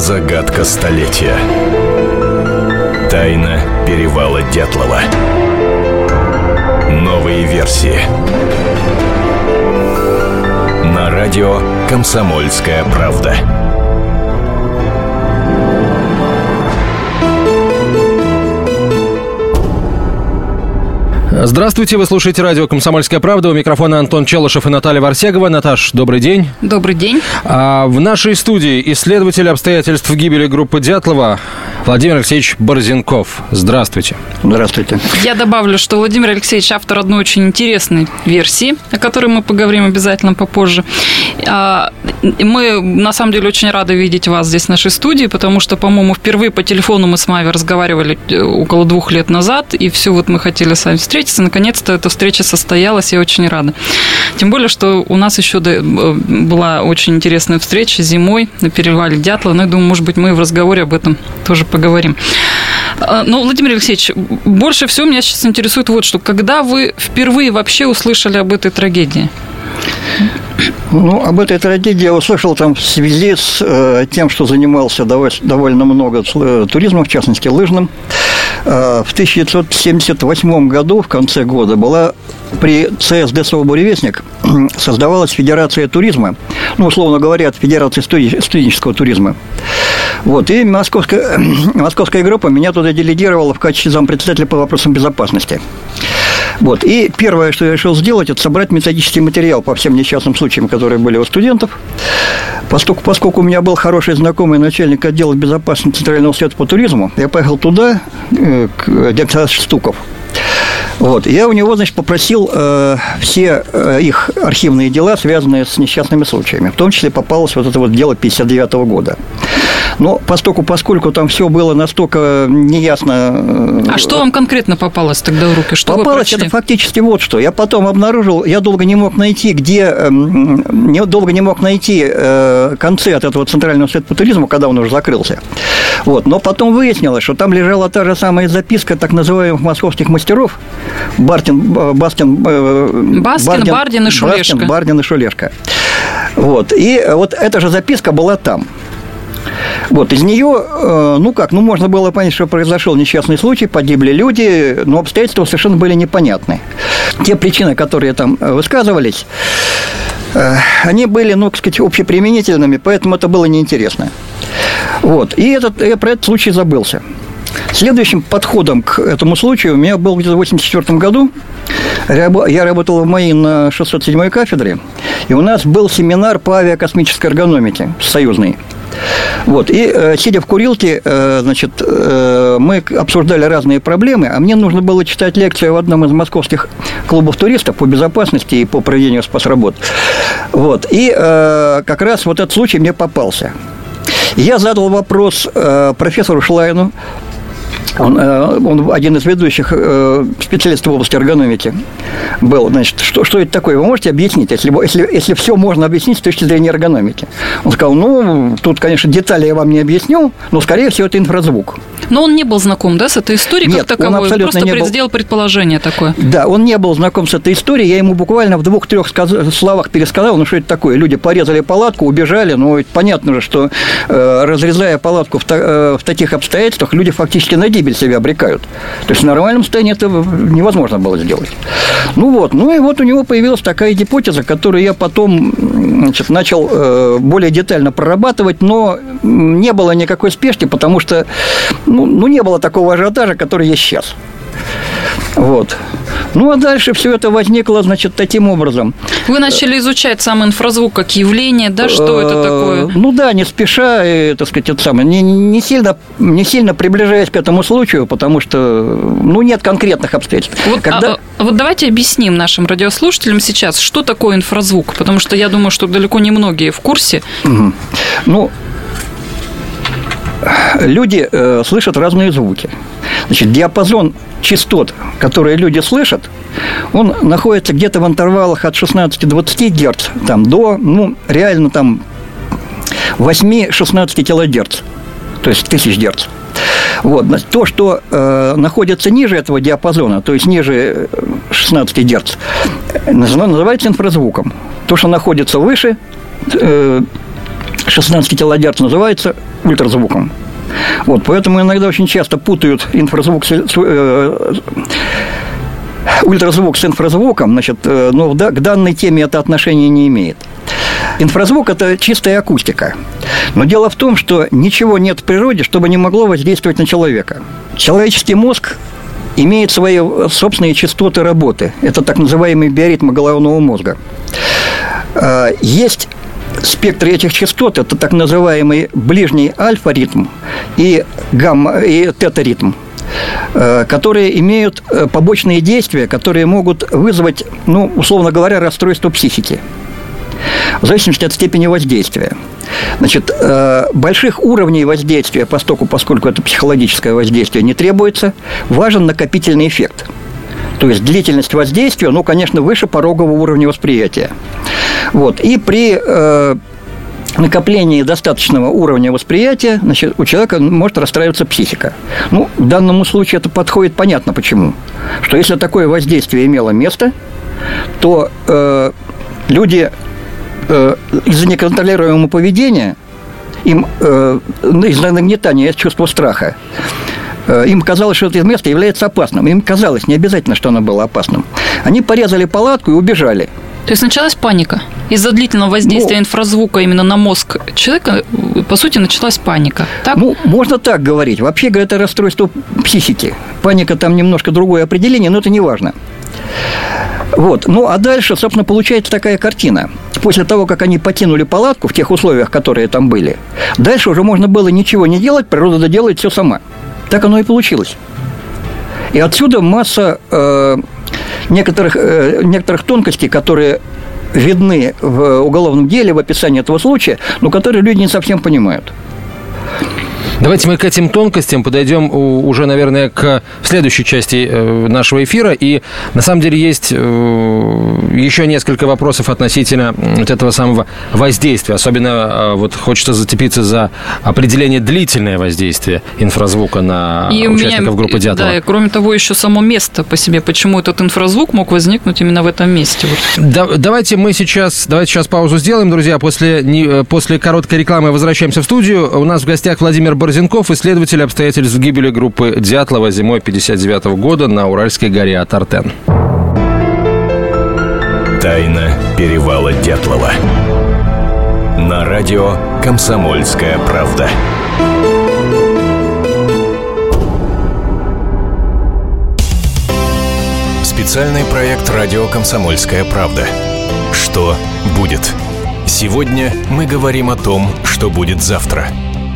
загадка столетия. Тайна перевала Дятлова. Новые версии. На радио «Комсомольская правда». Здравствуйте, вы слушаете радио «Комсомольская правда». У микрофона Антон Челышев и Наталья Варсегова. Наташ, добрый день. Добрый день. А в нашей студии исследователь обстоятельств гибели группы Дятлова Владимир Алексеевич Борзенков. Здравствуйте. Здравствуйте. Я добавлю, что Владимир Алексеевич автор одной очень интересной версии, о которой мы поговорим обязательно попозже. А, мы, на самом деле, очень рады видеть вас здесь в нашей студии, потому что, по-моему, впервые по телефону мы с вами разговаривали э, около двух лет назад, и все вот мы хотели с вами встретиться. Наконец-то эта встреча состоялась, я очень рада. Тем более, что у нас еще э, была очень интересная встреча зимой на перевале Дятла. Ну, я думаю, может быть, мы в разговоре об этом тоже поговорим. А, ну, Владимир Алексеевич, больше всего меня сейчас интересует вот что. Когда вы впервые вообще услышали об этой трагедии? Ну, об этой трагедии я услышал там в связи с э, тем, что занимался довольно, много э, туризмом, в частности, лыжным. Э, в 1978 году, в конце года, была при ЦСД «Буревестник» создавалась Федерация туризма, ну, условно говоря, Федерация студенческого туризма. Вот, и московская, московская группа меня туда делегировала в качестве зампредседателя по вопросам безопасности. Вот. И первое, что я решил сделать, это собрать методический материал по всем несчастным случаям, которые были у студентов. Поскольку, поскольку у меня был хороший знакомый начальник отдела безопасности Центрального совета по туризму, я поехал туда, э, к директору Штуков. Вот. Я у него, значит, попросил э, все э, их архивные дела, связанные с несчастными случаями. В том числе попалось вот это вот дело 59 года. Но поскольку, поскольку там все было настолько неясно... Э, а что вам конкретно попалось тогда в руки? Что попалось это фактически вот что. Я потом обнаружил, я долго не мог найти, где... Эм, не, долго не мог найти э, концы от этого центрального совета по туризму, когда он уже закрылся. Вот. Но потом выяснилось, что там лежала та же самая записка так называемых московских мастеров, Бартин, э, Бастин, Баскин, Бардин, Бардин и Шулешка. Бастин, Бардин и Шулешка. Вот. И вот эта же записка была там. Вот, из нее, э, ну как, ну можно было понять, что произошел несчастный случай, погибли люди, но обстоятельства совершенно были непонятны. Те причины, которые там высказывались, э, они были, ну, так сказать, общеприменительными, поэтому это было неинтересно. Вот, и этот, я про этот случай забылся. Следующим подходом к этому случаю у меня был где-то в 1984 году. Я работал в МАИ на 607-й кафедре, и у нас был семинар по авиакосмической эргономике союзный. Вот. И э, сидя в курилке, э, значит, э, мы обсуждали разные проблемы, а мне нужно было читать лекцию в одном из московских клубов туристов по безопасности и по проведению спасработ. Вот. И как раз вот этот случай мне попался. Я задал вопрос профессору Шлайну, он, э, он один из ведущих э, специалистов в области эргономики был. Значит, что, что это такое? Вы можете объяснить, если, если, если все можно объяснить с точки зрения эргономики? Он сказал, ну, тут, конечно, детали я вам не объясню, но, скорее всего, это инфразвук. Но он не был знаком, да, с этой историей Нет, как таковой? Он абсолютно просто не был... сделал предположение такое. Да, он не был знаком с этой историей. Я ему буквально в двух-трех сказ... словах пересказал, ну, что это такое. Люди порезали палатку, убежали. Ну, понятно же, что э, разрезая палатку в, та... э, в таких обстоятельствах, люди фактически на гибель себя обрекают. То есть в нормальном состоянии это невозможно было сделать. Ну вот, ну и вот у него появилась такая гипотеза, которую я потом значит, начал э, более детально прорабатывать, но не было никакой спешки, потому что ну, ну не было такого ажиотажа, который есть сейчас. Вот. Ну, а дальше все это возникло, значит, таким образом. Вы начали изучать сам инфразвук как явление, да? Что это такое? Ну да, не спеша, и, так сказать, это самое, не, не, сильно, не сильно приближаясь к этому случаю, потому что, ну, нет конкретных обстоятельств. Вот, Когда... а, вот давайте объясним нашим радиослушателям сейчас, что такое инфразвук, потому что я думаю, что далеко не многие в курсе. Угу. Ну, люди э, слышат разные звуки. Значит, диапазон частот, которые люди слышат, он находится где-то в интервалах от 16-20 Гц там, до, ну, реально там 8-16 килогерц, то есть тысяч Гц. Вот. То, что э, находится ниже этого диапазона, то есть ниже 16 Гц, называется инфразвуком. То, что находится выше, э, 16 килогерц называется ультразвуком. Вот, поэтому иногда очень часто путают инфразвук с, э, ультразвук с инфразвуком, значит, э, но да, к данной теме это отношение не имеет. Инфразвук – это чистая акустика. Но дело в том, что ничего нет в природе, чтобы не могло воздействовать на человека. Человеческий мозг имеет свои собственные частоты работы. Это так называемые биоритмы головного мозга. А, есть спектр этих частот, это так называемый ближний альфа-ритм и, гамма, и тета-ритм а, которые имеют э, побочные действия, которые могут вызвать, ну, условно говоря, расстройство психики в зависимости от степени воздействия. Значит, э, больших уровней воздействия, поскольку, поскольку это психологическое воздействие, не требуется, важен накопительный эффект. То есть длительность воздействия, ну, конечно, выше порогового уровня восприятия. Вот. И при э, накоплении достаточного уровня восприятия, значит, у человека может расстраиваться психика. Ну, в данном случае это подходит понятно почему. Что если такое воздействие имело место, то э, люди э, из-за неконтролируемого поведения, им э, из-за нагнетания чувства страха, э, им казалось, что это место является опасным. Им казалось не обязательно, что оно было опасным. Они порезали палатку и убежали. То есть началась паника. Из-за длительного воздействия ну, инфразвука именно на мозг человека, по сути, началась паника. Так? Ну, можно так говорить. Вообще, это расстройство психики. Паника там немножко другое определение, но это не важно. Вот. Ну, а дальше, собственно, получается такая картина. После того, как они покинули палатку в тех условиях, которые там были, дальше уже можно было ничего не делать, природа доделает все сама. Так оно и получилось. И отсюда масса э, некоторых, э, некоторых тонкостей, которые видны в уголовном деле, в описании этого случая, но которые люди не совсем понимают. Давайте мы к этим тонкостям подойдем уже, наверное, к следующей части э, нашего эфира. И на самом деле есть э, еще несколько вопросов относительно вот этого самого воздействия. Особенно э, вот хочется зацепиться за определение длительное воздействие инфразвука на и участников меня, группы Дятлова. Да, и кроме того, еще само место по себе. Почему этот инфразвук мог возникнуть именно в этом месте? Вот. Да, давайте мы сейчас, давайте сейчас паузу сделаем, друзья. После, не, после короткой рекламы возвращаемся в студию. У нас в гостях Владимир Борисович Борзенков, исследователь обстоятельств гибели группы Дятлова зимой 59 года на Уральской горе Атартен. Тайна перевала Дятлова. На радио «Комсомольская правда». Специальный проект «Радио Комсомольская правда». Что будет? Сегодня мы говорим о том, что будет завтра –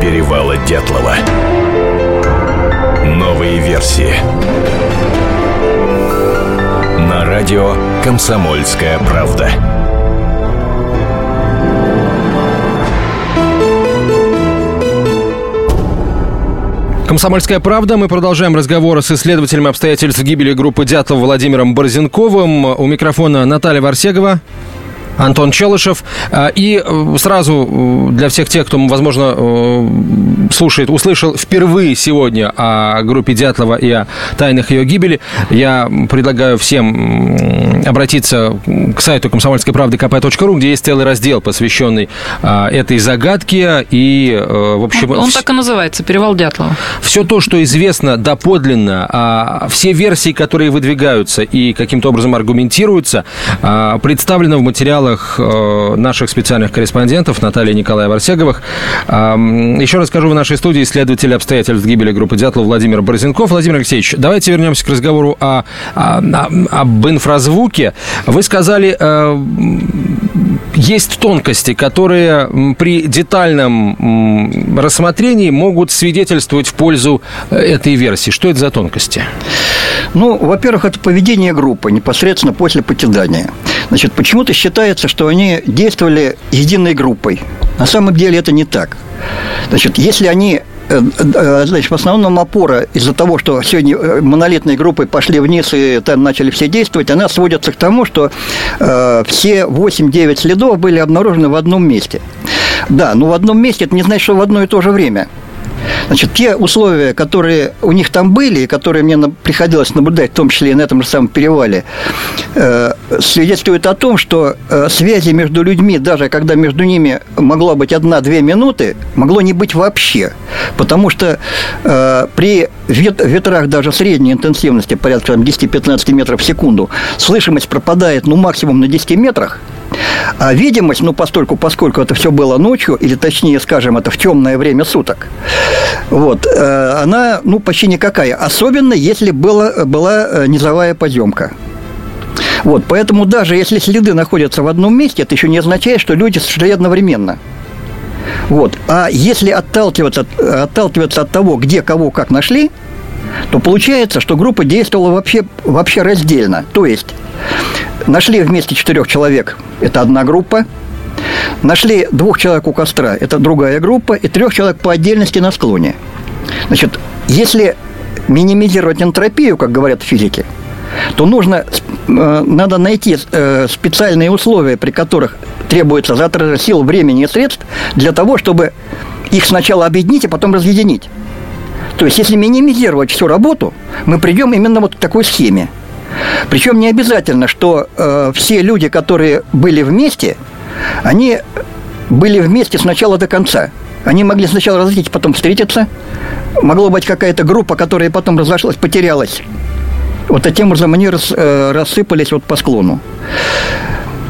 перевала Дятлова. Новые версии. На радио «Комсомольская правда». Комсомольская правда. Мы продолжаем разговор с исследователем обстоятельств гибели группы Дятлова Владимиром Борзенковым. У микрофона Наталья Варсегова. Антон Челышев. А, и э, сразу э, для всех тех, кто, возможно, э, слушает, услышал впервые сегодня о группе Дятлова и о тайнах ее гибели, я предлагаю всем обратиться к сайту комсомольской правды kp.ru, где есть целый раздел, посвященный а, этой загадке. И, в общем... Он, он так и называется, «Перевал Дятлова». Все то, что известно доподлинно, а, все версии, которые выдвигаются и каким-то образом аргументируются, представлены в материалах материалах э, наших специальных корреспондентов Натальи Николая Варсеговых. Еще раз скажу, в нашей студии исследователь обстоятельств гибели группы Дятлова Владимир Борзенков. Владимир Алексеевич, давайте вернемся к разговору о, о, об инфразвуке. Вы сказали, э, есть тонкости, которые при детальном рассмотрении могут свидетельствовать в пользу э, этой версии. Что это за тонкости? Ну, во-первых, это поведение группы непосредственно после покидания. Значит, почему-то считается, что они действовали единой группой. На самом деле это не так. Значит, если они Значит, в основном опора из-за того, что сегодня монолитные группы пошли вниз и там начали все действовать, она сводится к тому, что э, все 8-9 следов были обнаружены в одном месте. Да, но в одном месте это не значит, что в одно и то же время. Значит, те условия, которые у них там были, которые мне приходилось наблюдать, в том числе и на этом же самом перевале, э, свидетельствуют о том, что э, связи между людьми, даже когда между ними могло быть одна-две минуты, могло не быть вообще. Потому что э, при ветрах даже средней интенсивности, порядка 10-15 метров в секунду, слышимость пропадает ну максимум на 10 метрах – а видимость, ну, постольку, поскольку это все было ночью, или точнее, скажем, это в темное время суток, вот, э, она, ну, почти никакая. Особенно, если была, была э, низовая подъемка. Вот, поэтому даже если следы находятся в одном месте, это еще не означает, что люди шли одновременно. Вот. А если отталкиваться, отталкиваться от того, где кого как нашли, то получается, что группа действовала вообще, вообще раздельно. То есть Нашли вместе четырех человек, это одна группа. Нашли двух человек у костра, это другая группа, и трех человек по отдельности на склоне. Значит, если минимизировать энтропию, как говорят физики, то нужно, э, надо найти э, специальные условия, при которых требуется затрата сил, времени и средств для того, чтобы их сначала объединить, а потом разъединить. То есть, если минимизировать всю работу, мы придем именно вот к такой схеме – причем не обязательно, что э, все люди, которые были вместе, они были вместе с начала до конца. Они могли сначала разойтись, потом встретиться. Могло быть какая-то группа, которая потом разошлась, потерялась. Вот таким образом они рас, э, рассыпались вот по склону.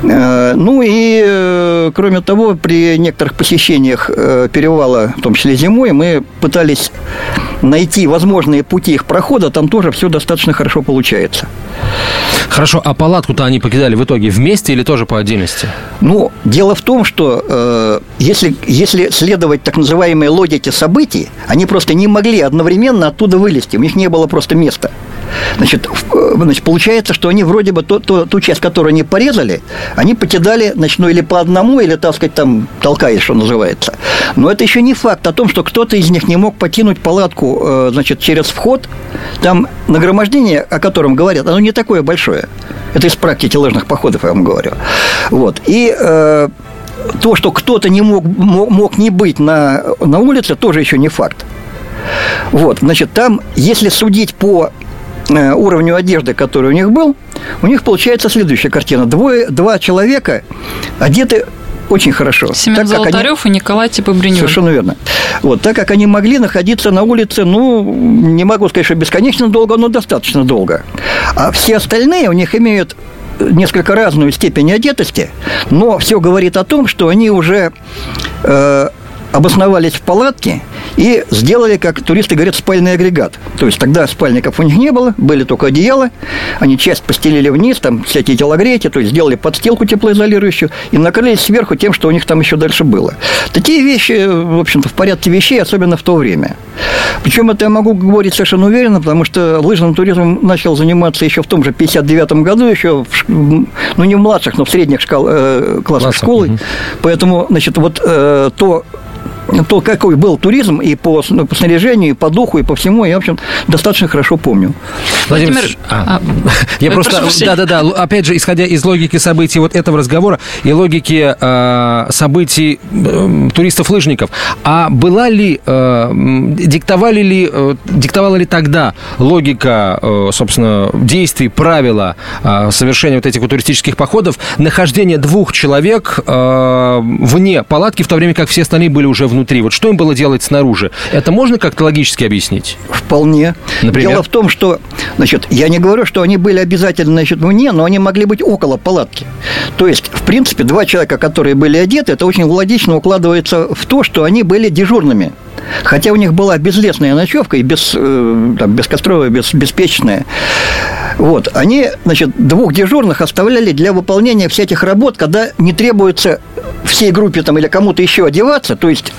Э, ну и, э, кроме того, при некоторых посещениях э, перевала, в том числе зимой, мы пытались найти возможные пути их прохода, там тоже все достаточно хорошо получается. Хорошо, а палатку-то они покидали в итоге вместе или тоже по отдельности? Ну, дело в том, что э, если, если следовать так называемой логике событий, они просто не могли одновременно оттуда вылезти, у них не было просто места. Значит, э, значит получается, что они вроде бы то, то, ту часть, которую они порезали, они покидали, значит, ну или по одному, или, так сказать, там толкаясь, что называется. Но это еще не факт о том, что кто-то из них не мог покинуть палатку, э, значит, через вход. Там нагромождение, о котором говорят, оно не такое большое. Это из практики лыжных походов, я вам говорю. Вот. И э, то, что кто-то не мог, мог, мог не быть на, на улице, тоже еще не факт. Вот, значит, там, если судить по уровню одежды, который у них был, у них получается следующая картина. Двое, два человека одеты очень хорошо. Семен так, Золотарев они... и Николай Типобринев. Совершенно верно. Вот, так как они могли находиться на улице, ну, не могу сказать, что бесконечно долго, но достаточно долго. А все остальные у них имеют несколько разную степень одетости, но все говорит о том, что они уже э, обосновались в палатке и сделали, как туристы говорят, спальный агрегат. То есть тогда спальников у них не было, были только одеяла, они часть постелили вниз, там всякие телогрети, то есть сделали подстилку теплоизолирующую и накрылись сверху тем, что у них там еще дальше было. Такие вещи, в общем-то, в порядке вещей, особенно в то время. Причем это я могу говорить совершенно уверенно, потому что лыжным туризмом начал заниматься еще в том же 59 году, еще, в, ну, не в младших, но в средних школ, э, классах Классов, школы. Угу. Поэтому, значит, вот э, то то, какой был туризм и по, ну, по снаряжению, и по духу, и по всему, я, в общем, достаточно хорошо помню. Владимир, Владимир а, а, я просто, да-да-да, опять же, исходя из логики событий вот этого разговора и логики э, событий э, туристов-лыжников, а была ли, э, диктовали ли, э, диктовала ли тогда логика, э, собственно, действий, правила э, совершения вот этих вот туристических походов, нахождение двух человек э, вне палатки, в то время как все остальные были уже в внутри. Вот что им было делать снаружи? Это можно как-то логически объяснить? Вполне. Например? Дело в том, что, значит, я не говорю, что они были обязательно, значит, вне, но они могли быть около палатки. То есть, в принципе, два человека, которые были одеты, это очень логично укладывается в то, что они были дежурными. Хотя у них была безлесная ночевка и без, э, там, бескостровая, без, беспечная. Вот. Они, значит, двух дежурных оставляли для выполнения всяких работ, когда не требуется всей группе там, или кому-то еще одеваться, то есть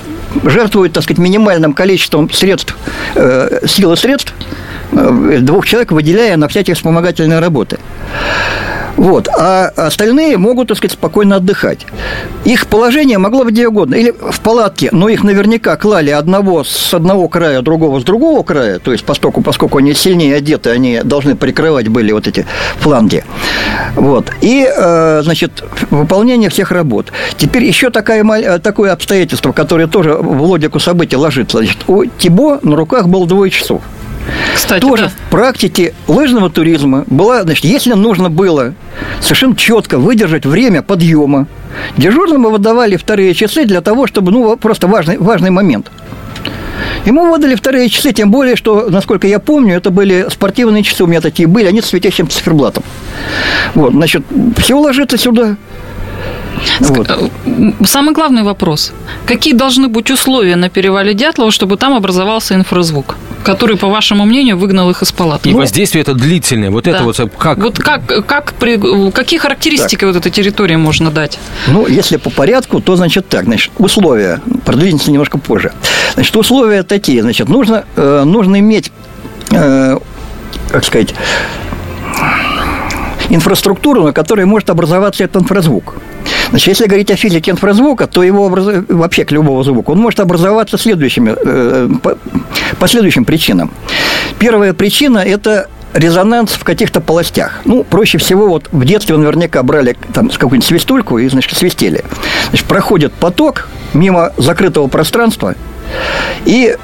жертвуют, так сказать, минимальным количеством средств, э, сил и средств, э, двух человек выделяя на всякие вспомогательные работы. Вот. А остальные могут, так сказать, спокойно отдыхать. Их положение могло быть где угодно. Или в палатке, но их наверняка клали одного с одного края, другого с другого края, то есть поскольку, поскольку они сильнее одеты, они должны прикрывать были вот эти фланги. Вот. И, э, значит, выполнение всех работ. Теперь еще такая, такое обстоятельство, которое тоже в логику событий ложится. Значит, у Тибо на руках было двое часов. Кстати, тоже да. в практике лыжного туризма была, значит, если нужно было совершенно четко выдержать время подъема, дежурному выдавали вторые часы для того, чтобы, ну, просто важный, важный момент. Ему выдали вторые часы, тем более, что, насколько я помню, это были спортивные часы у меня такие были, они с светящим циферблатом. Вот, значит, все ложится сюда. Вот. Э, самый главный вопрос. Какие должны быть условия на перевале Дятлова, чтобы там образовался инфразвук? который, по вашему мнению, выгнал их из палаты. И ну, воздействие это длительное. Вот да. это вот как? Вот как, как при, какие характеристики так. вот этой территории можно дать? Ну, если по порядку, то, значит, так, значит, условия, продвинемся немножко позже. Значит, условия такие, значит, нужно, э, нужно иметь, э, как сказать, инфраструктуру, на которой может образоваться этот инфразвук. Значит, если говорить о физике инфразвука, то его образ... вообще к любому звуку, он может образоваться следующими, э, по, следующим причинам. Первая причина – это резонанс в каких-то полостях. Ну, проще всего, вот в детстве вы наверняка брали там какую-нибудь свистульку и, значит, свистели. Значит, проходит поток мимо закрытого пространства, и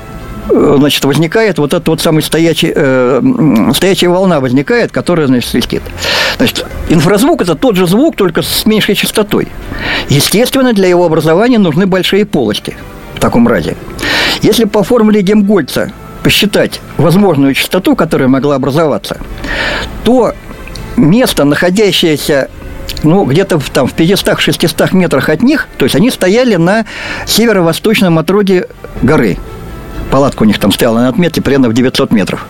значит, возникает вот эта вот самая стоячая, э, стоячая волна возникает, которая, значит, свистит. Значит, инфразвук – это тот же звук, только с меньшей частотой. Естественно, для его образования нужны большие полости в таком разе. Если по формуле Гемгольца посчитать возможную частоту, которая могла образоваться, то место, находящееся ну, где-то в, там, в 500-600 метрах от них, то есть они стояли на северо-восточном отроге горы – Палатка у них там стояла на отметке примерно в 900 метров.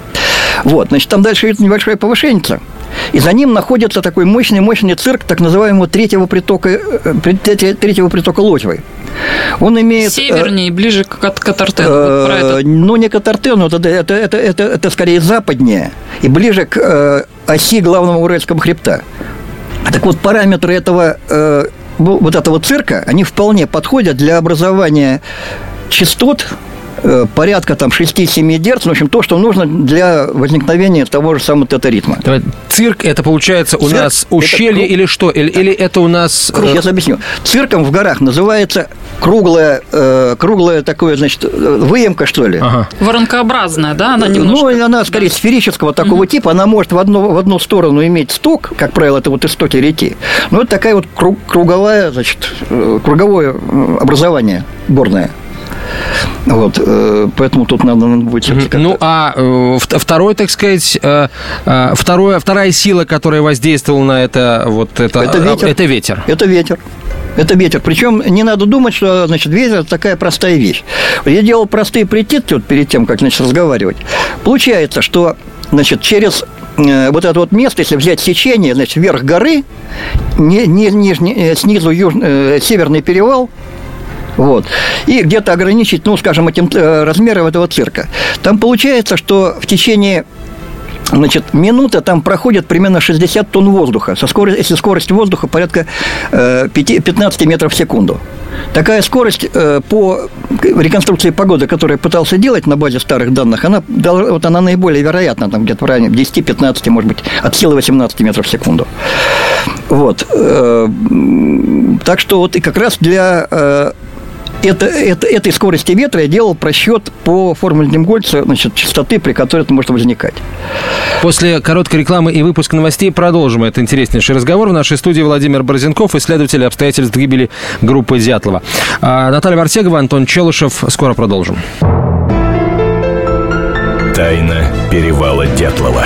Вот, значит, там дальше идет небольшое повышение. И за ним находится такой мощный-мощный цирк так называемого третьего притока, э, третьего притока Лозьвы. Он имеет... Севернее, э, ближе к Отортену. Э, вот ну, не Отортену, это, это, это, это, это скорее западнее и ближе к э, оси главного Уральского хребта. Так вот, параметры этого, э, вот этого цирка, они вполне подходят для образования частот Э, порядка там 6-7 Гц, в общем, то, что нужно для возникновения того же самого тета-ритма. Цирк, это получается у Цирк, нас ущелье или что? Или, или это у нас... Круг, я объясню. Цирком в горах называется круглая, э, круглая такое, значит, выемка, что ли. Ага. Воронкообразная, да? Она немножко... Ну, она скорее да. сферического такого угу. типа. Она может в одну, в одну сторону иметь сток, как правило, это вот истоки реки. Но это такая вот круг, круговая, значит, э, круговое образование горное. Вот, э, поэтому тут надо, надо будет. Ну, а э, второй, так сказать, э, второе, вторая сила, которая воздействовала на это, вот это, это ветер. Это ветер. Это ветер. Это ветер. Причем не надо думать, что значит, ветер – это такая простая вещь. Я делал простые притирки вот перед тем, как значит, разговаривать. Получается, что значит, через вот это вот место, если взять сечение, значит, вверх горы, не, не, нижний, снизу юж, северный перевал – вот. И где-то ограничить, ну, скажем, этим э, размером этого цирка. Там получается, что в течение Значит, минута там проходит примерно 60 тонн воздуха, со скоростью, если скорость воздуха порядка 15 э, метров в секунду. Такая скорость э, по реконструкции погоды, которую я пытался делать на базе старых данных, она, вот она наиболее вероятна, там где-то в районе 10-15, может быть, от силы 18 метров в секунду. Вот. Так что вот и как раз для это, это, этой скорости ветра я делал просчет по формуле Демгольца, значит, частоты, при которой это может возникать. После короткой рекламы и выпуска новостей продолжим этот интереснейший разговор. В нашей студии Владимир Борзенков, исследователь обстоятельств гибели группы Дятлова. А Наталья Варсегова, Антон Челышев. Скоро продолжим. Тайна перевала Дятлова.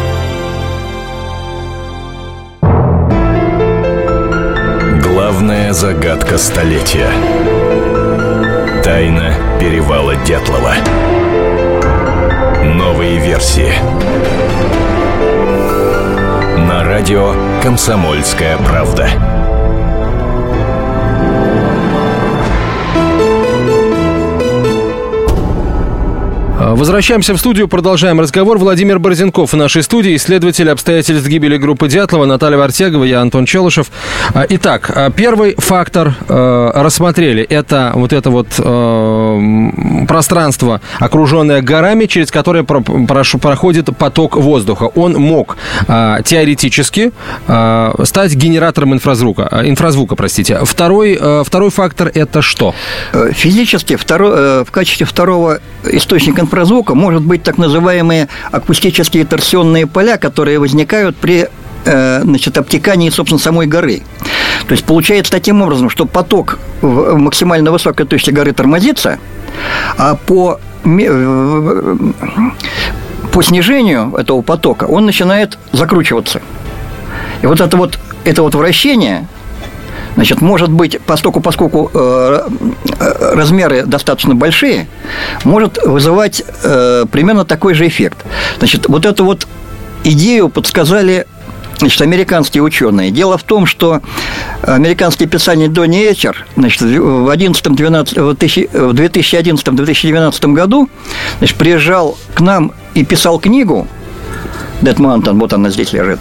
Загадка столетия. Тайна перевала Дятлова. Новые версии. На радио «Комсомольская правда». Возвращаемся в студию, продолжаем разговор. Владимир Борзенков в нашей студии, исследователь обстоятельств гибели группы Дятлова, Наталья Вартегова, я Антон Челышев. А, Итак, а, первый фактор э, рассмотрели. Это вот это вот э, пространство, окруженное горами, через которое проходит поток воздуха. Он мог э, теоретически стать генератором инфразвука. инфразвука простите. Второй, э, второй фактор это что? Физически второ- в качестве второго источника инфразвука может быть так называемые акустические торсионные поля, которые возникают при э, значит, обтекании, собственно, самой горы. То есть получается таким образом, что поток в максимально высокой точке горы тормозится, а по, э, по снижению этого потока он начинает закручиваться. И вот это вот, это вот вращение, Значит, может быть, поскольку, поскольку э, э, размеры достаточно большие, может вызывать э, примерно такой же эффект. Значит, вот эту вот идею подсказали Значит, американские ученые. Дело в том, что американский писатель Донни Эчер значит, в 11-12 в тысячи- в 2011-2012 году значит, приезжал к нам и писал книгу Dead Mountain, вот она здесь лежит.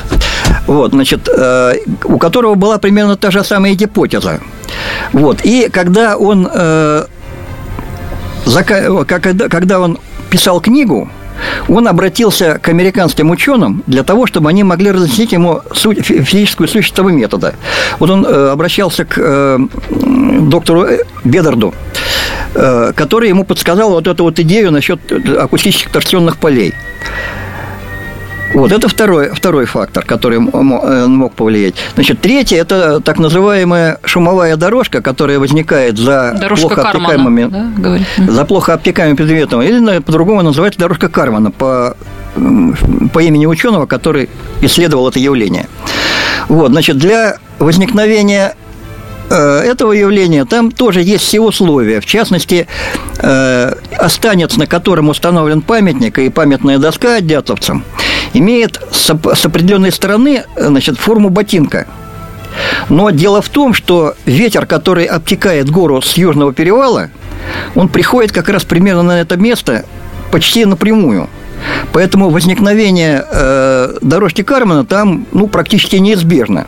Вот, значит, э, у которого была примерно та же самая гипотеза. Вот, и когда он, э, когда, он писал книгу, он обратился к американским ученым для того, чтобы они могли разъяснить ему суть, фи- физическую сущность этого метода. Вот он э, обращался к доктору Бедарду, который ему подсказал вот эту вот идею насчет акустических торсионных полей. Вот это второй, второй фактор, который э, мог повлиять. Значит, третий – это так называемая шумовая дорожка, которая возникает за Дорожка плохо Кармана, обтекаемыми да, говорит? за плохо обтекаемым предметом, или по-другому называется дорожка Кармана по, по имени ученого, который исследовал это явление. Вот, значит, для возникновения этого явления там тоже есть все условия. В частности, э, останец, на котором установлен памятник и памятная доска дятловцам, имеет с, оп- с определенной стороны э, значит, форму ботинка. Но дело в том, что ветер, который обтекает гору с южного перевала, он приходит как раз примерно на это место почти напрямую. Поэтому возникновение э, дорожки Кармана там ну, практически неизбежно.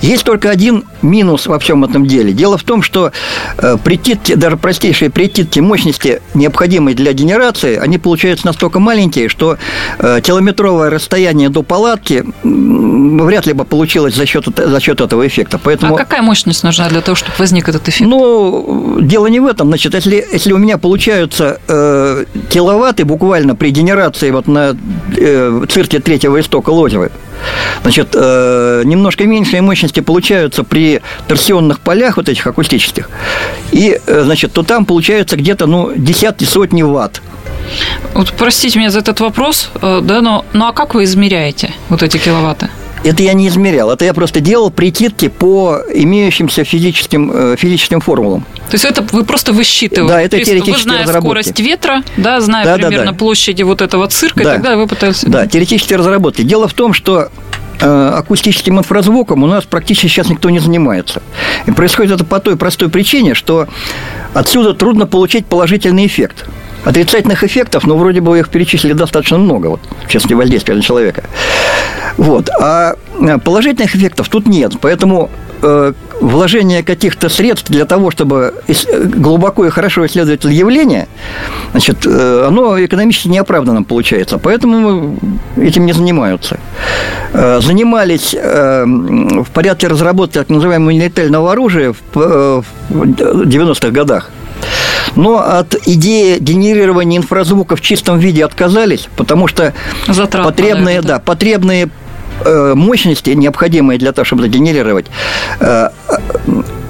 Есть только один минус во всем этом деле. Дело в том, что э, прититки, даже простейшие прититки мощности, необходимые для генерации, они получаются настолько маленькие, что э, километровое расстояние до палатки вряд ли бы получилось за счет, за счет этого эффекта. Поэтому... А какая мощность нужна для того, чтобы возник этот эффект? Ну, дело не в этом. Значит, если, если у меня получаются э, киловатты буквально при генерации вот на э, цирке третьего истока Лозевой, значит, э, немножко меньшие мощности получаются при торсионных полях вот этих акустических, и, э, значит, то там получается где-то, ну, десятки, сотни ватт. Вот простите меня за этот вопрос, э, да, но ну а как вы измеряете вот эти киловатты? Это я не измерял, это я просто делал прикидки по имеющимся физическим, э, физическим формулам. То есть это вы просто высчитываете. Да, это теоретические Вы зная разработки. скорость ветра, да, зная Да, да, примерно да. площади вот этого цирка, и Да. так далее, вы пытались... Да, теоретические разработки. Дело в том, что э, акустическим инфразвуком у нас практически сейчас никто не занимается. И происходит это по той простой причине, что отсюда трудно получить положительный эффект. Отрицательных эффектов, ну, вроде бы их перечислили достаточно много, вот, в частности, воздействия на человека. Вот. А э, положительных эффектов тут нет. Поэтому э, вложение каких-то средств для того, чтобы э, глубоко и хорошо исследовать это явление, значит, оно экономически неоправданным получается. Поэтому этим не занимаются. Занимались в порядке разработки так называемого нелетального оружия в э, в 90-х годах. Но от идеи генерирования инфразвука в чистом виде отказались, потому что Затратно, потребные, наверное, да, потребные мощности, необходимые для того, чтобы генерировать, э,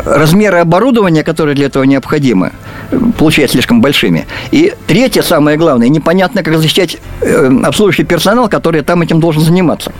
размеры оборудования, которые для этого необходимы, получаются слишком большими. И третье, самое главное, непонятно, как защищать э, обслуживающий персонал, который там этим должен заниматься.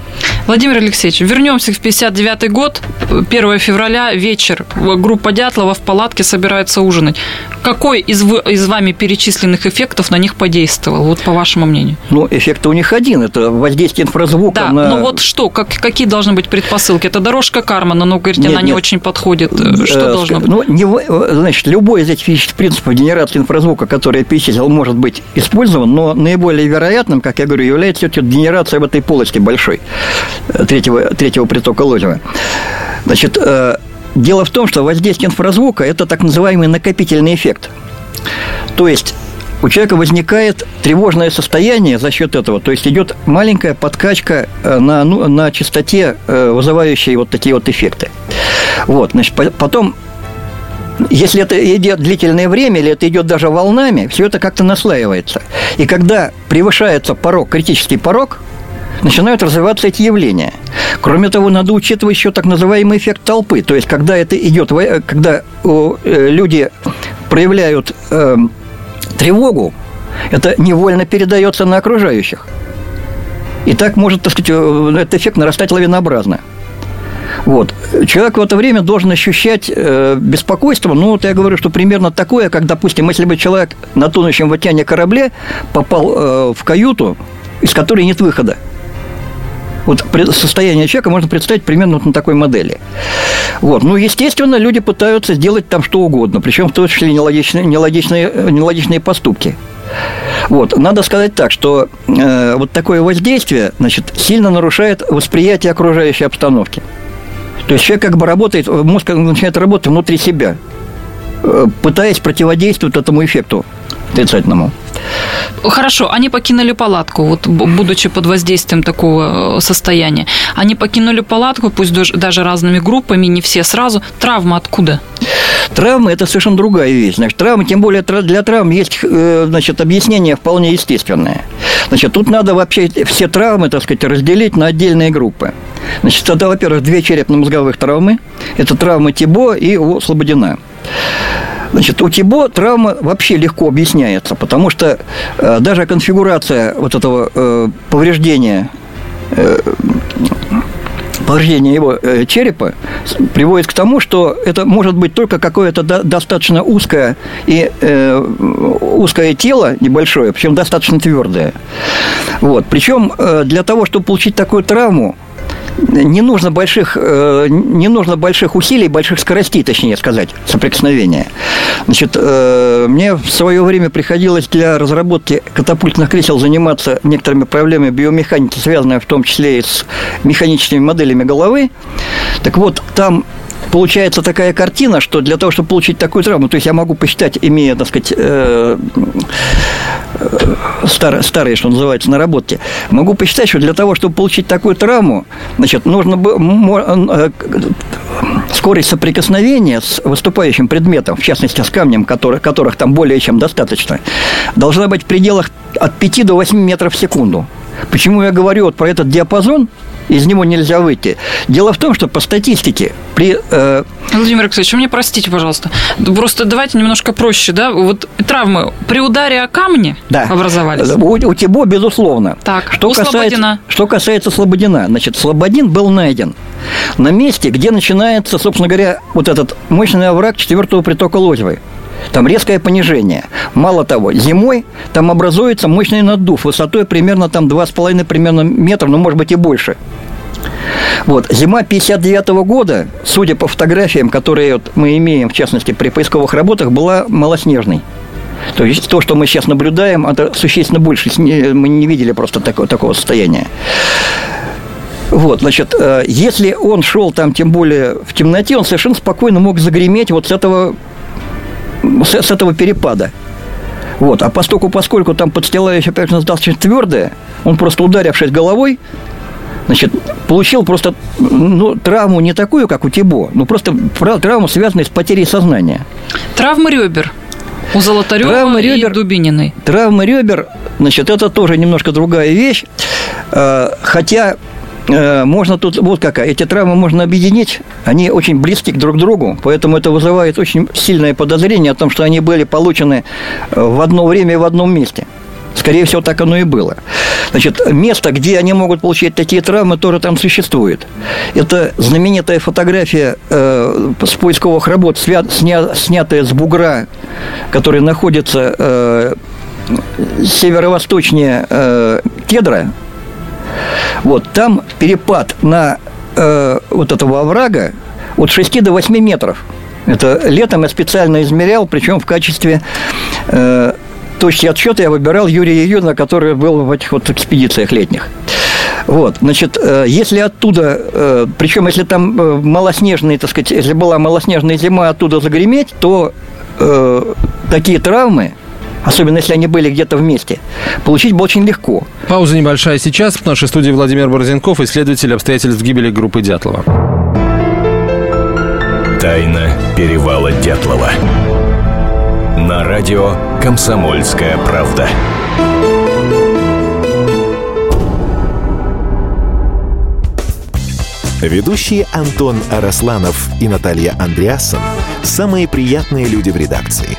Владимир Алексеевич, вернемся в 59 год, 1 февраля, вечер. Группа Дятлова в палатке собирается ужинать. Какой из, вы, из вами перечисленных эффектов на них подействовал, вот по вашему мнению? Ну, эффект у них один, это воздействие инфразвука да, на... ну вот что, как, какие должны быть предпосылки? Это дорожка Кармана, ну, говорите, Нет, она не нет. очень подходит. Что Э, должно быть? Ну, не, в- значит, любой из этих физических принципов генерации инфразвука, который я перечислил, может быть использован, но наиболее вероятным, как я говорю, является генерация в этой полости большой, э, третьего, третьего притока Лозева. Значит, э, дело в том, что воздействие инфразвука – это так называемый накопительный эффект. То есть у человека возникает тревожное состояние за счет этого, то есть идет маленькая подкачка э, на, ну, на частоте, э, вызывающей вот такие вот эффекты. Вот, значит, по- потом если это идет длительное время, или это идет даже волнами, все это как-то наслаивается. И когда превышается порог, критический порог, начинают развиваться эти явления. Кроме того, надо учитывать еще так называемый эффект толпы. То есть, когда это идет, во- когда э, люди проявляют эм, тревогу, это невольно передается на окружающих. И так может, так сказать, э, этот эффект нарастать лавинообразно. Вот. Человек в это время должен ощущать э, беспокойство. Ну, вот я говорю, что примерно такое, как, допустим, если бы человек на тонущем в океане корабле попал э, в каюту, из которой нет выхода. Вот состояние человека можно представить примерно вот на такой модели. Вот. Ну, естественно, люди пытаются сделать там что угодно, причем в том числе нелогичные, нелогичные, нелогичные поступки. Вот. Надо сказать так, что э, вот такое воздействие значит, сильно нарушает восприятие окружающей обстановки. То есть человек как бы работает, мозг начинает работать внутри себя, э, пытаясь противодействовать этому эффекту отрицательному. Хорошо, они покинули палатку, вот будучи под воздействием такого э, состояния. Они покинули палатку, пусть даже разными группами, не все сразу. Травма откуда? Травмы – это совершенно другая вещь. Значит, травмы, тем более для травм есть э, значит, объяснение вполне естественное. Значит, тут надо вообще все травмы, так сказать, разделить на отдельные группы. Значит, это, во-первых, две черепно-мозговых травмы. Это травма Тибо и у Слободина. Значит, у Тибо травма вообще легко объясняется, потому что э, даже конфигурация вот этого э, повреждения э, повреждение его э, черепа приводит к тому, что это может быть только какое-то до- достаточно узкое и э, узкое тело небольшое, причем достаточно твердое. Вот. Причем э, для того, чтобы получить такую травму, не нужно больших, э, не нужно больших усилий, больших скоростей, точнее сказать, соприкосновения. Значит, э, мне в свое время приходилось для разработки катапультных кресел заниматься некоторыми проблемами биомеханики, связанными в том числе и с механическими моделями головы. Так вот, там получается такая картина, что для того, чтобы получить такую травму, то есть я могу посчитать, имея, так сказать, э, старые, старые, что называется, наработки, могу посчитать, что для того, чтобы получить такую травму, значит, нужно бы э, скорость соприкосновения с выступающим предметом, в частности, с камнем, который, которых там более чем достаточно, должна быть в пределах от 5 до 8 метров в секунду. Почему я говорю вот про этот диапазон, из него нельзя выйти? Дело в том, что по статистике при э, Владимир Алексеевич, вы мне простите, пожалуйста. Просто давайте немножко проще, да? Вот травмы при ударе о камни Да. образовались. У, у Тибо, безусловно. Так, что у касается, Слободина? Что касается Слободина. Значит, Слободин был найден на месте, где начинается, собственно говоря, вот этот мощный овраг четвертого притока Лозевой. Там резкое понижение. Мало того, зимой там образуется мощный наддув высотой примерно там 2,5 примерно метра, ну, может быть, и больше. Вот. Зима 59 года, судя по фотографиям, которые вот мы имеем, в частности, при поисковых работах, была малоснежной. То есть то, что мы сейчас наблюдаем, это существенно больше. Мы не видели просто такого, такого состояния. Вот, значит, э, если он шел там, тем более в темноте, он совершенно спокойно мог загреметь вот с этого, с, с этого перепада. Вот, а поскольку, поскольку там подстилающая поверхность достаточно твердая, он просто ударившись головой, значит, получил просто ну, травму не такую, как у Тибо, но просто травму, связанную с потерей сознания. Травмы ребер у Золотарева Травмы и ребер. Дубининой. Травмы ребер, значит, это тоже немножко другая вещь. Э, Хотя можно тут, вот какая, эти травмы можно объединить, они очень близки друг к другу, поэтому это вызывает очень сильное подозрение о том, что они были получены э, в одно время и в одном месте. Скорее всего, так оно и было. Значит, место, где они могут получить такие травмы, тоже там существует. Это знаменитая фотография э, с поисковых работ, свя- сня- снятая с бугра, который находится э, северо-восточнее э, Кедра. Вот там перепад на э, вот этого оврага от 6 до 8 метров. Это летом я специально измерял, причем в качестве э, точки отсчета я выбирал Юрия Юна, который был в этих вот экспедициях летних. Вот, значит, э, если оттуда, э, причем если там э, малоснежный, так сказать, если была малоснежная зима, оттуда загреметь, то э, такие травмы, особенно если они были где-то вместе, получить было очень легко. Пауза небольшая сейчас. В нашей студии Владимир Борзенков, исследователь обстоятельств гибели группы Дятлова. Тайна перевала Дятлова. На радио «Комсомольская правда». Ведущие Антон Арасланов и Наталья Андреасон – самые приятные люди в редакции.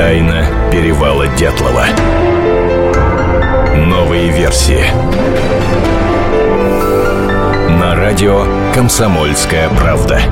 Тайна перевала Дятлова. Новые версии. На радио «Комсомольская правда».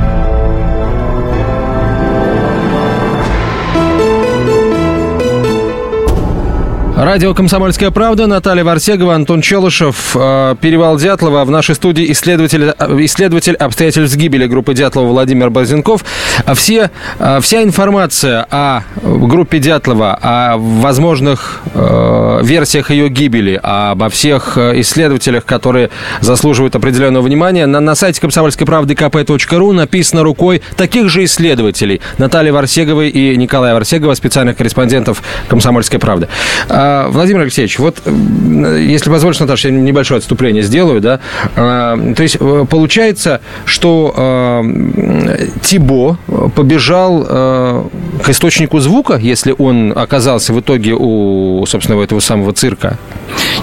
Радио «Комсомольская правда», Наталья Варсегова, Антон Челышев, э, Перевал Дятлова. В нашей студии исследователь, э, исследователь обстоятельств гибели группы Дятлова Владимир Борзенков. А Все, э, вся информация о группе Дятлова, о возможных э, версиях ее гибели, обо всех исследователях, которые заслуживают определенного внимания, на, на сайте комсомольской правды kp.ru написано рукой таких же исследователей Натальи Варсеговой и Николая Варсегова, специальных корреспондентов «Комсомольской правды». А, Владимир Алексеевич, вот если позволишь, Наташа, я небольшое отступление сделаю, да. А, то есть э, получается, что э, Тибо побежал э, к источнику звука, если он оказался в итоге у, собственно, этого самого цирка.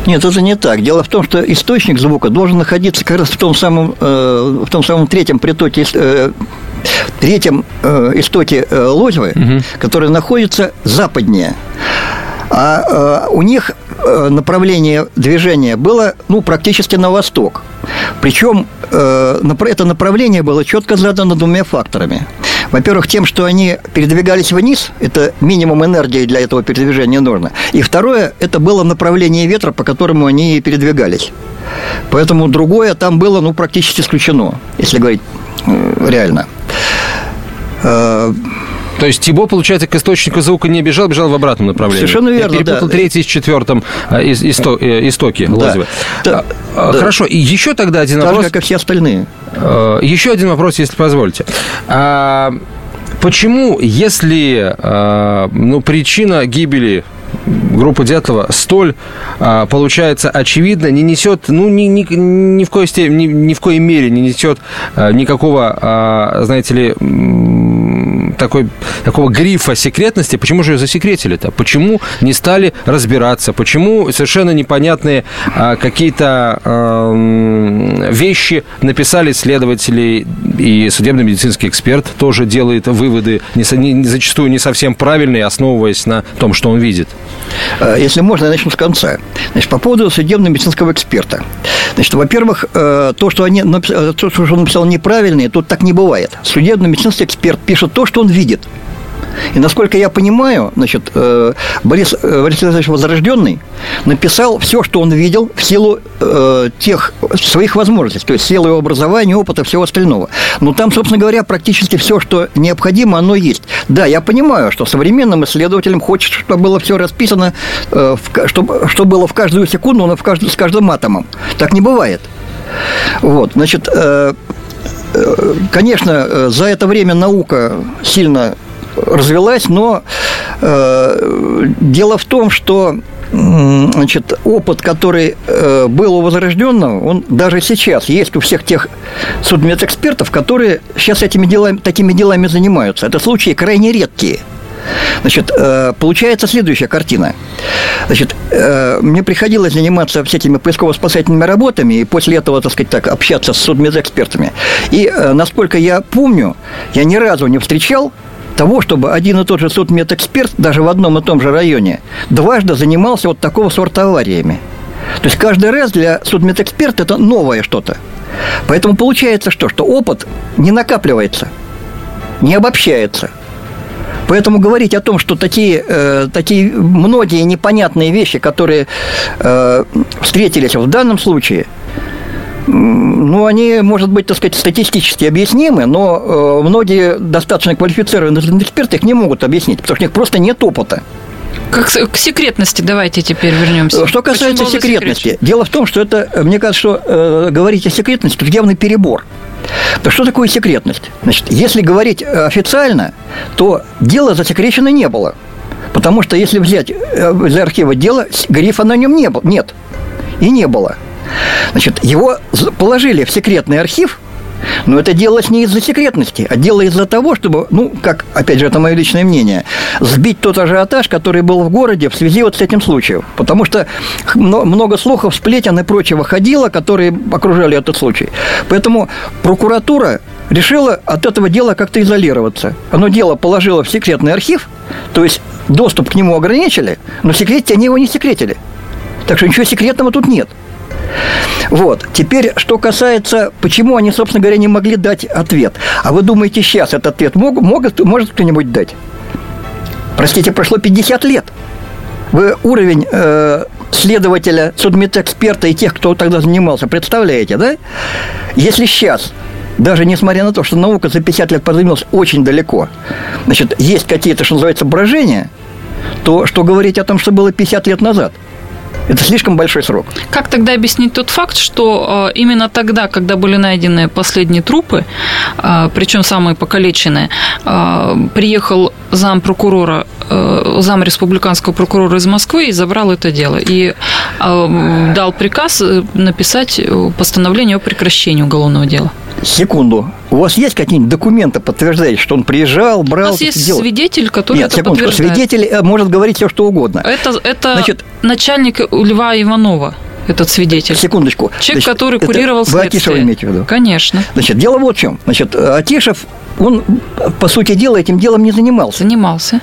Нет, это не так. Дело в том, что источник звука должен находиться как раз в том самом, в том самом третьем притоке третьем истоке Лозьвы, угу. который находится западнее. А э, у них э, направление движения было ну, практически на восток. Причем э, это направление было четко задано двумя факторами. Во-первых, тем, что они передвигались вниз, это минимум энергии для этого передвижения нужно. И второе, это было направление ветра, по которому они передвигались. Поэтому другое там было ну, практически исключено, если говорить э, реально. Э, то есть Тибо, получается, к источнику звука не бежал, бежал в обратном направлении. Совершенно верно, Я перепутал да. третий с четвертым э, из, исто, э, истоки да. Лозевы. Да. А, да. Хорошо, и еще тогда один так вопрос. Так же, как и все остальные. Э, еще один вопрос, если позволите. А, почему, если ну, причина гибели группы Дятлова столь, получается, очевидно, не несет, ну, ни, ни, ни, в, коей степени, ни, ни в коей мере не несет никакого, знаете ли, такой, такого грифа секретности, почему же ее засекретили-то? Почему не стали разбираться? Почему совершенно непонятные а, какие-то а, вещи написали следователи и судебно-медицинский эксперт тоже делает выводы, не, не, зачастую не совсем правильные, основываясь на том, что он видит? А, если можно, я начну с конца. Значит, по поводу судебно-медицинского эксперта. Значит, во-первых, э, то, что, они, то, что он написал неправильное, тут так не бывает. Судебно-медицинский эксперт пишет то, что он видит. И насколько я понимаю, значит, э, Борис, э, Борис Александрович Возрожденный написал все, что он видел в силу э, тех своих возможностей, то есть силу его образования, опыта, всего остального. Но там, собственно говоря, практически все, что необходимо, оно есть. Да, я понимаю, что современным исследователям хочется, чтобы было все расписано, э, чтобы, что было в каждую секунду, но в каждую, с каждым атомом. Так не бывает. Вот, значит, конечно, за это время наука сильно развелась, но дело в том, что значит, опыт, который э, был у возрожденного, он даже сейчас есть у всех тех судмедэкспертов, которые сейчас этими делами, такими делами занимаются. Это случаи крайне редкие. Значит, э, получается следующая картина. Значит, э, мне приходилось заниматься всякими поисково-спасательными работами и после этого, так сказать, так, общаться с судмедэкспертами. И, насколько я помню, я ни разу не встречал того, чтобы один и тот же судмедэксперт, даже в одном и том же районе, дважды занимался вот такого сорта авариями. То есть каждый раз для судмедэксперта это новое что-то. Поэтому получается что? Что опыт не накапливается, не обобщается. Поэтому говорить о том, что такие, э, такие многие непонятные вещи, которые э, встретились в данном случае – ну, они, может быть, так сказать, статистически объяснимы, но э, многие достаточно квалифицированные эксперты их не могут объяснить, потому что у них просто нет опыта. Как к секретности давайте теперь вернемся. Что касается секретности, дело в том, что это, мне кажется, что э, говорить о секретности это явный перебор. То что такое секретность? Значит, если говорить официально, то дело засекречено не было. Потому что если взять э, из архива дело, грифа на нем не было, нет. И не было. Значит, его положили в секретный архив, но это делалось не из-за секретности, а дело из-за того, чтобы, ну, как, опять же, это мое личное мнение, сбить тот ажиотаж, который был в городе в связи вот с этим случаем. Потому что много слухов, сплетен и прочего ходило, которые окружали этот случай. Поэтому прокуратура решила от этого дела как-то изолироваться. Оно дело положило в секретный архив, то есть доступ к нему ограничили, но секретить они его не секретили. Так что ничего секретного тут нет. Вот. Теперь, что касается, почему они, собственно говоря, не могли дать ответ. А вы думаете, сейчас этот ответ мог, могут, может кто-нибудь дать? Простите, прошло 50 лет. Вы уровень э, следователя, судмедэксперта и тех, кто тогда занимался, представляете, да? Если сейчас даже несмотря на то, что наука за 50 лет продвинулась очень далеко, значит, есть какие-то, что называется, брожения, то что говорить о том, что было 50 лет назад – это слишком большой срок. Как тогда объяснить тот факт, что э, именно тогда, когда были найдены последние трупы, э, причем самые покалеченные, э, приехал зам прокурора, зам республиканского прокурора из Москвы и забрал это дело. И дал приказ написать постановление о прекращении уголовного дела. Секунду. У вас есть какие-нибудь документы, подтверждающие, что он приезжал, брал... У нас есть дело? свидетель, который Нет, это подтверждает. свидетель э, может говорить все, что угодно. Это, это Значит, начальник Льва Иванова этот свидетель. Секундочку. Человек, Значит, который курировал это следствие. Вы Атишева имеете в виду? Конечно. Значит, дело вот в чем. Значит, Атишев, он, по сути дела, этим делом не занимался. Занимался.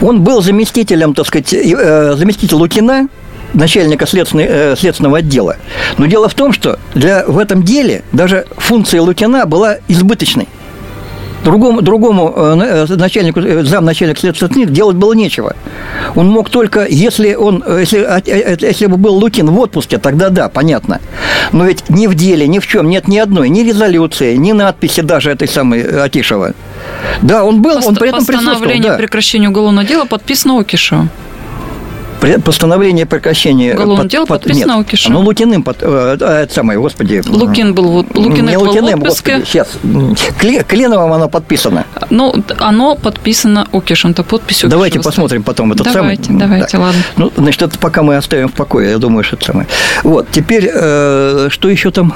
Он был заместителем, так сказать, э, заместитель Лукина, начальника следственной, э, следственного отдела. Но дело в том, что для, в этом деле даже функция Лукина была избыточной. Другому, другому э, э начальнику, э, замначальнику следственных делать было нечего. Он мог только, если он, э, если, а, если бы был Лукин в отпуске, тогда да, понятно. Но ведь ни в деле, ни в чем нет ни одной, ни резолюции, ни надписи даже этой самой Атишева. Да, он был, Пост- он при этом присутствовал. Постановление да. прекращения уголовного дела подписано Окишевым постановление прекращения... Уголовное под, дело под, подписано нет, Лукишем. Ну, Лукиным, под, э, э, самое, господи... Лукин был, Лукин не Лукиным, в господи, сейчас. Кленовым оно подписано. Ну, оно подписано Окишем, то подпись Окишева. Давайте посмотрим потом этот давайте, самый... Давайте, давайте, ладно. Ну, значит, это пока мы оставим в покое, я думаю, что это самое. Вот, теперь, э, что еще там...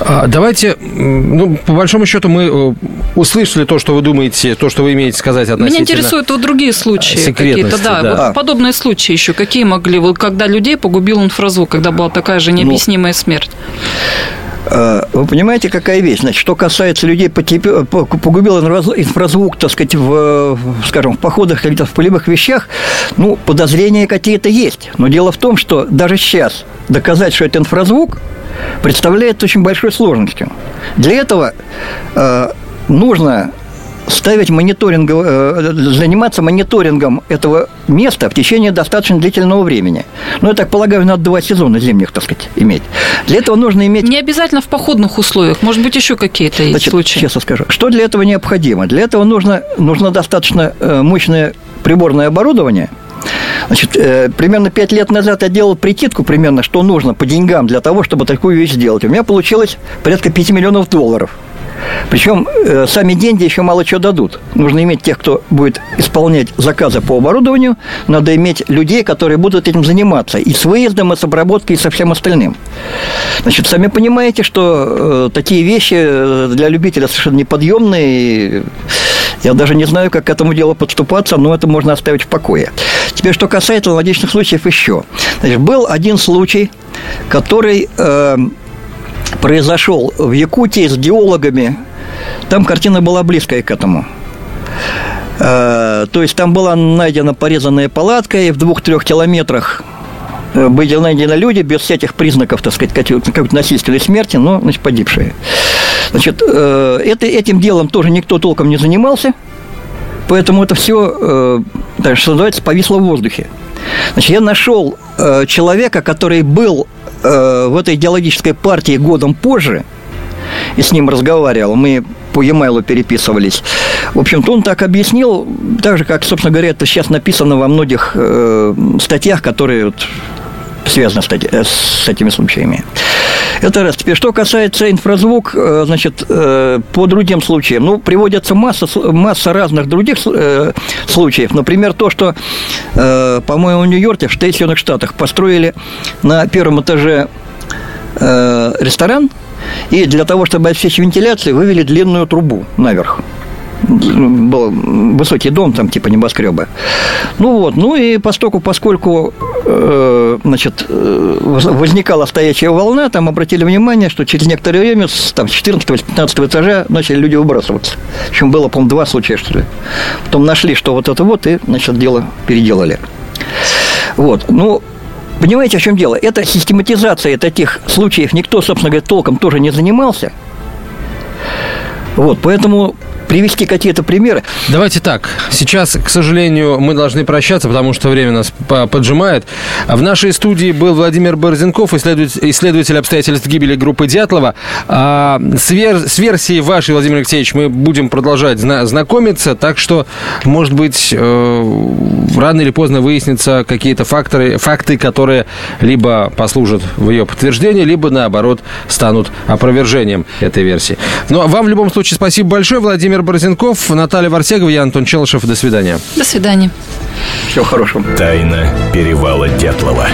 А, давайте, ну, по большому счету, мы э, услышали то, что вы думаете, то, что вы имеете сказать относительно... Меня интересуют вот другие случаи какие-то, да, да. Вот а. подобные случаи еще. Какие могли, вот когда людей погубил инфразвук, когда была такая же ну, необъяснимая смерть? Э, вы понимаете, какая вещь? Значит, что касается людей, погубил инфразвук, так сказать, в, скажем, в походах, каких-то в полевых вещах, ну, подозрения какие-то есть. Но дело в том, что даже сейчас доказать, что это инфразвук, представляет очень большой сложностью. Для этого э, нужно ставить мониторинг, э, заниматься мониторингом этого места в течение достаточно длительного времени. Ну, я так полагаю, надо два сезона зимних, так сказать, иметь. Для этого нужно иметь... Не обязательно в походных условиях, может быть, еще какие-то есть Значит, случаи. Честно скажу, что для этого необходимо? Для этого нужно, нужно достаточно э, мощное приборное оборудование – Значит, э, примерно пять лет назад я делал прикидку примерно, что нужно по деньгам для того, чтобы такую вещь сделать. У меня получилось порядка 5 миллионов долларов. Причем э, сами деньги еще мало чего дадут. Нужно иметь тех, кто будет исполнять заказы по оборудованию. Надо иметь людей, которые будут этим заниматься. И с выездом, и с обработкой, и со всем остальным. Значит, сами понимаете, что э, такие вещи э, для любителя совершенно неподъемные. Я даже не знаю, как к этому делу подступаться, но это можно оставить в покое. Теперь, что касается аналогичных случаев еще. Значит, был один случай, который э, произошел в Якутии с геологами. Там картина была близкая к этому. Э, то есть там была найдена порезанная палатка, и в двух-трех километрах э, были найдены люди без всяких признаков, так сказать, какой-то насильственной смерти, но, значит, погибшие. Значит, э, это, этим делом тоже никто толком не занимался, поэтому это все, что называется, повисло в воздухе. Значит, я нашел человека, который был в этой идеологической партии годом позже, и с ним разговаривал. Мы по e-mail переписывались. В общем-то, он так объяснил, так же, как, собственно говоря, это сейчас написано во многих э, статьях, которые вот, связаны с, э, с этими случаями. Это раз. Теперь, что касается инфразвук, э, значит, э, по другим случаям, ну, приводится масса, масса разных других случаев. Например, то, что, по-моему, в Нью-Йорке, в Соединенных Штатах, построили на первом этаже ресторан, и для того, чтобы обеспечить вентиляцию, вывели длинную трубу наверх был высокий дом, там типа небоскреба. Ну вот, ну и поскольку, поскольку э, значит, э, возникала стоячая волна, там обратили внимание, что через некоторое время с там, 14-15 этажа начали люди выбрасываться. Причем было, по-моему, два случая, что ли. Потом нашли, что вот это вот, и, значит, дело переделали. Вот, ну, Понимаете, в чем дело? Это систематизация таких случаев никто, собственно говоря, толком тоже не занимался. Вот, поэтому привести какие-то примеры. Давайте так. Сейчас, к сожалению, мы должны прощаться, потому что время нас поджимает. В нашей студии был Владимир Борзенков, исследователь, обстоятельств гибели группы Дятлова. А, с, вер, версией вашей, Владимир Алексеевич, мы будем продолжать зна- знакомиться, так что, может быть, э, рано или поздно выяснятся какие-то факторы, факты, которые либо послужат в ее подтверждении, либо, наоборот, станут опровержением этой версии. Но вам в любом случае спасибо большое, Владимир Владимир Борзенков, Наталья Варсегова, я Антон Челышев. До свидания. До свидания. Всего хорошего. Тайна перевала Дятлова.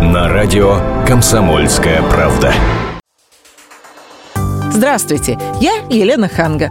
На радио «Комсомольская правда». Здравствуйте, я Елена Ханга.